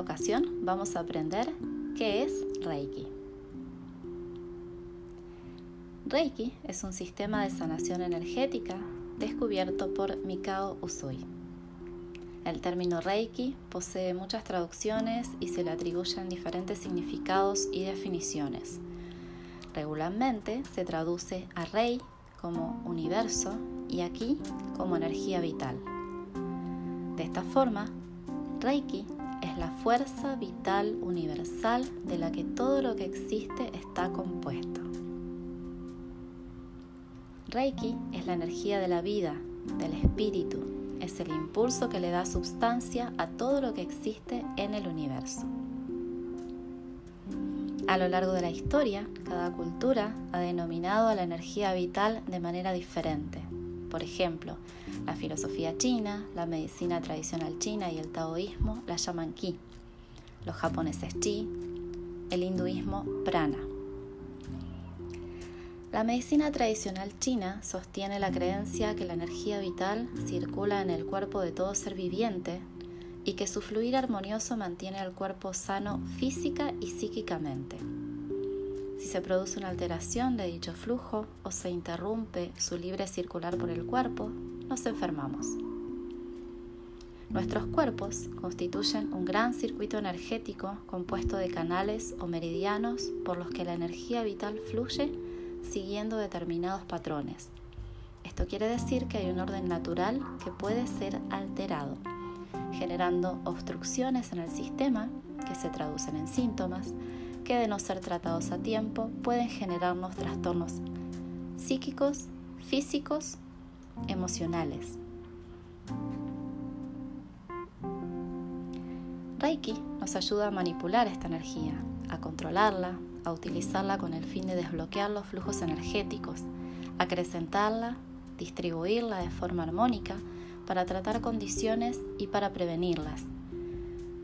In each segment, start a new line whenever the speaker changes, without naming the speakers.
ocasión vamos a aprender qué es Reiki. Reiki es un sistema de sanación energética descubierto por Mikao Usui. El término Reiki posee muchas traducciones y se le atribuyen diferentes significados y definiciones. Regularmente se traduce a Rei como universo y aquí como energía vital. De esta forma, Reiki es la fuerza vital universal de la que todo lo que existe está compuesto. Reiki es la energía de la vida, del espíritu, es el impulso que le da sustancia a todo lo que existe en el universo. A lo largo de la historia, cada cultura ha denominado a la energía vital de manera diferente. Por ejemplo, la filosofía china, la medicina tradicional china y el taoísmo la llaman ki, los japoneses chi, el hinduismo prana. La medicina tradicional china sostiene la creencia que la energía vital circula en el cuerpo de todo ser viviente y que su fluir armonioso mantiene al cuerpo sano física y psíquicamente. Si se produce una alteración de dicho flujo o se interrumpe su libre circular por el cuerpo, nos enfermamos. Nuestros cuerpos constituyen un gran circuito energético compuesto de canales o meridianos por los que la energía vital fluye siguiendo determinados patrones. Esto quiere decir que hay un orden natural que puede ser alterado, generando obstrucciones en el sistema que se traducen en síntomas que de no ser tratados a tiempo pueden generarnos trastornos psíquicos, físicos, emocionales. Reiki nos ayuda a manipular esta energía, a controlarla, a utilizarla con el fin de desbloquear los flujos energéticos, acrecentarla, distribuirla de forma armónica para tratar condiciones y para prevenirlas.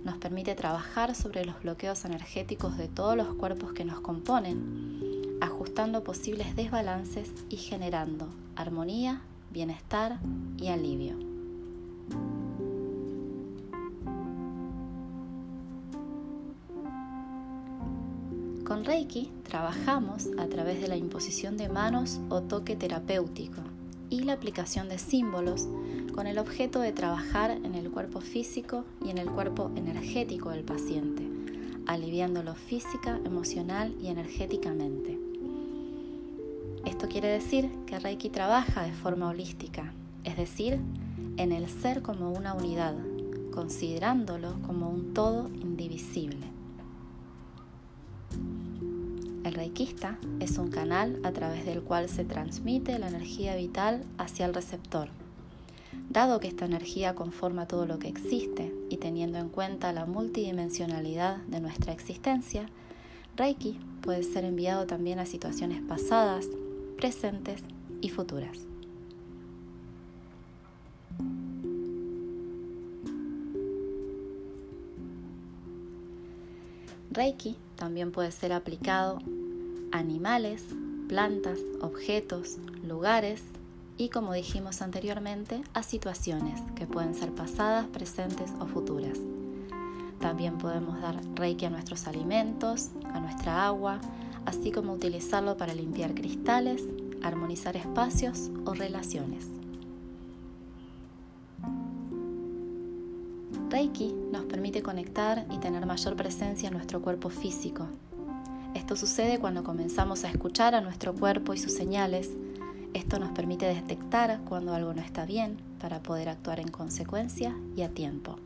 Nos permite trabajar sobre los bloqueos energéticos de todos los cuerpos que nos componen, ajustando posibles desbalances y generando armonía, bienestar y alivio. Con Reiki trabajamos a través de la imposición de manos o toque terapéutico y la aplicación de símbolos con el objeto de trabajar en el cuerpo físico y en el cuerpo energético del paciente, aliviándolo física, emocional y energéticamente. Esto quiere decir que Reiki trabaja de forma holística, es decir, en el ser como una unidad, considerándolo como un todo indivisible. El reikista es un canal a través del cual se transmite la energía vital hacia el receptor. Dado que esta energía conforma todo lo que existe y teniendo en cuenta la multidimensionalidad de nuestra existencia, Reiki puede ser enviado también a situaciones pasadas, presentes y futuras. Reiki también puede ser aplicado a animales, plantas, objetos, lugares y, como dijimos anteriormente, a situaciones que pueden ser pasadas, presentes o futuras. También podemos dar reiki a nuestros alimentos, a nuestra agua, así como utilizarlo para limpiar cristales, armonizar espacios o relaciones. Reiki nos permite conectar y tener mayor presencia en nuestro cuerpo físico. Esto sucede cuando comenzamos a escuchar a nuestro cuerpo y sus señales. Esto nos permite detectar cuando algo no está bien para poder actuar en consecuencia y a tiempo.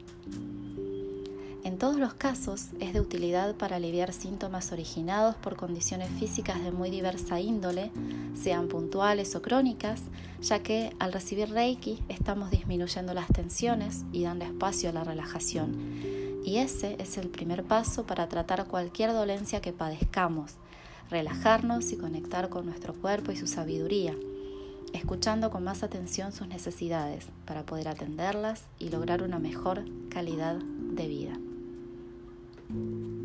En todos los casos es de utilidad para aliviar síntomas originados por condiciones físicas de muy diversa índole, sean puntuales o crónicas, ya que al recibir Reiki estamos disminuyendo las tensiones y dando espacio a la relajación. Y ese es el primer paso para tratar cualquier dolencia que padezcamos, relajarnos y conectar con nuestro cuerpo y su sabiduría escuchando con más atención sus necesidades para poder atenderlas y lograr una mejor calidad de vida. you.